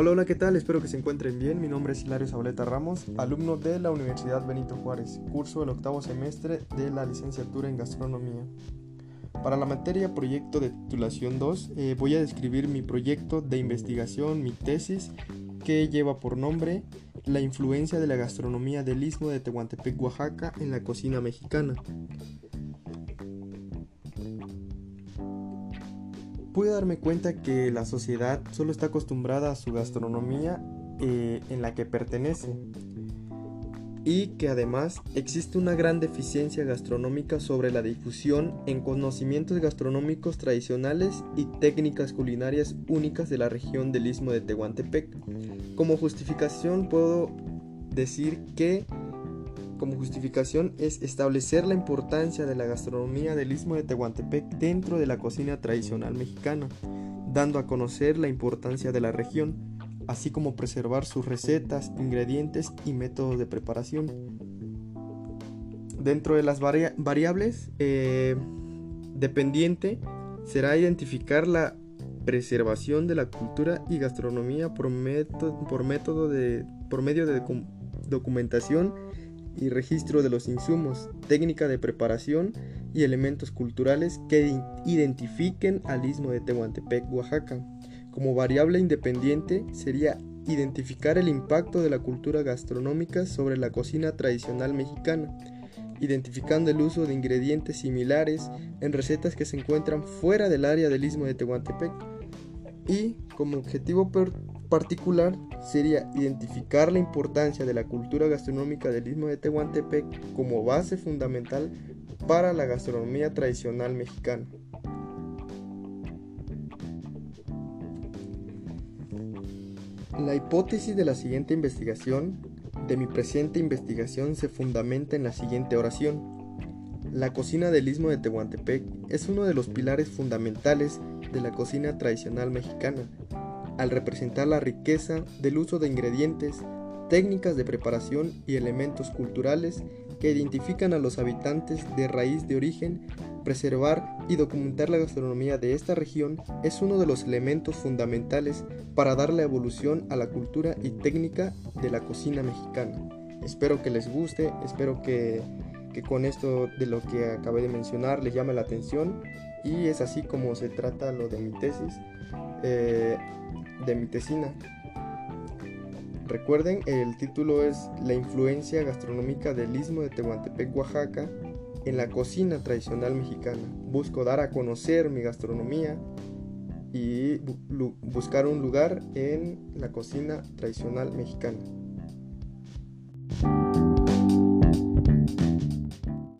Hola, hola, ¿qué tal? Espero que se encuentren bien. Mi nombre es Hilario Zabaleta Ramos, alumno de la Universidad Benito Juárez, curso el octavo semestre de la licenciatura en gastronomía. Para la materia proyecto de titulación 2 eh, voy a describir mi proyecto de investigación, mi tesis, que lleva por nombre La influencia de la gastronomía del istmo de Tehuantepec, Oaxaca en la cocina mexicana. Pude darme cuenta que la sociedad solo está acostumbrada a su gastronomía eh, en la que pertenece y que además existe una gran deficiencia gastronómica sobre la difusión en conocimientos gastronómicos tradicionales y técnicas culinarias únicas de la región del istmo de Tehuantepec. Como justificación puedo decir que como justificación es establecer la importancia de la gastronomía del istmo de Tehuantepec dentro de la cocina tradicional mexicana, dando a conocer la importancia de la región, así como preservar sus recetas, ingredientes y métodos de preparación. Dentro de las variables eh, dependiente será identificar la preservación de la cultura y gastronomía por, por método de, por medio de documentación y registro de los insumos, técnica de preparación y elementos culturales que identifiquen al istmo de Tehuantepec, Oaxaca. Como variable independiente sería identificar el impacto de la cultura gastronómica sobre la cocina tradicional mexicana, identificando el uso de ingredientes similares en recetas que se encuentran fuera del área del istmo de Tehuantepec y como objetivo particular sería identificar la importancia de la cultura gastronómica del istmo de Tehuantepec como base fundamental para la gastronomía tradicional mexicana. La hipótesis de la siguiente investigación, de mi presente investigación, se fundamenta en la siguiente oración. La cocina del istmo de Tehuantepec es uno de los pilares fundamentales de la cocina tradicional mexicana, al representar la riqueza del uso de ingredientes, técnicas de preparación y elementos culturales que identifican a los habitantes de raíz de origen, preservar y documentar la gastronomía de esta región es uno de los elementos fundamentales para dar la evolución a la cultura y técnica de la cocina mexicana. Espero que les guste, espero que, con esto de lo que acabé de mencionar les llame la atención y es así como se trata lo de mi tesis. Eh, de mi tesina. Recuerden, el título es La influencia gastronómica del istmo de Tehuantepec, Oaxaca, en la cocina tradicional mexicana. Busco dar a conocer mi gastronomía y buscar un lugar en la cocina tradicional mexicana.